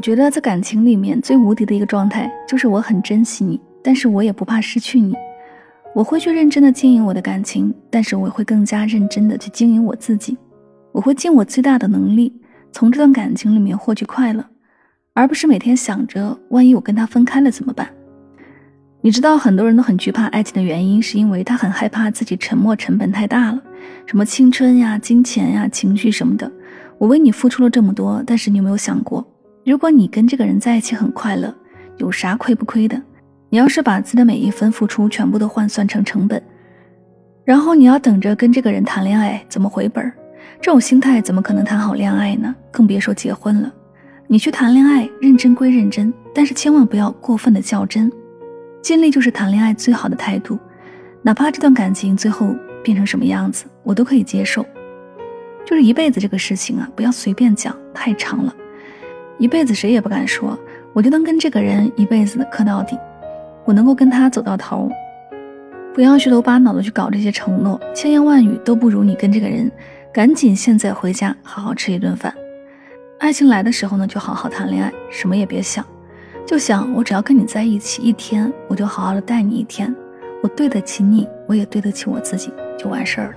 我觉得在感情里面最无敌的一个状态，就是我很珍惜你，但是我也不怕失去你。我会去认真的经营我的感情，但是我会更加认真的去经营我自己。我会尽我最大的能力，从这段感情里面获取快乐，而不是每天想着万一我跟他分开了怎么办。你知道很多人都很惧怕爱情的原因，是因为他很害怕自己沉默成本太大了，什么青春呀、金钱呀、情绪什么的。我为你付出了这么多，但是你有没有想过，如果你跟这个人在一起很快乐，有啥亏不亏的？你要是把自己的每一分付出全部都换算成成本，然后你要等着跟这个人谈恋爱，怎么回本？这种心态怎么可能谈好恋爱呢？更别说结婚了。你去谈恋爱，认真归认真，但是千万不要过分的较真。尽力就是谈恋爱最好的态度，哪怕这段感情最后变成什么样子，我都可以接受。就是一辈子这个事情啊，不要随便讲，太长了。一辈子谁也不敢说，我就能跟这个人一辈子磕到底，我能够跟他走到头。不要虚头巴脑的去搞这些承诺，千言万语都不如你跟这个人赶紧现在回家好好吃一顿饭。爱情来的时候呢，就好好谈恋爱，什么也别想。就想我只要跟你在一起一天，我就好好的待你一天，我对得起你，我也对得起我自己，就完事儿了。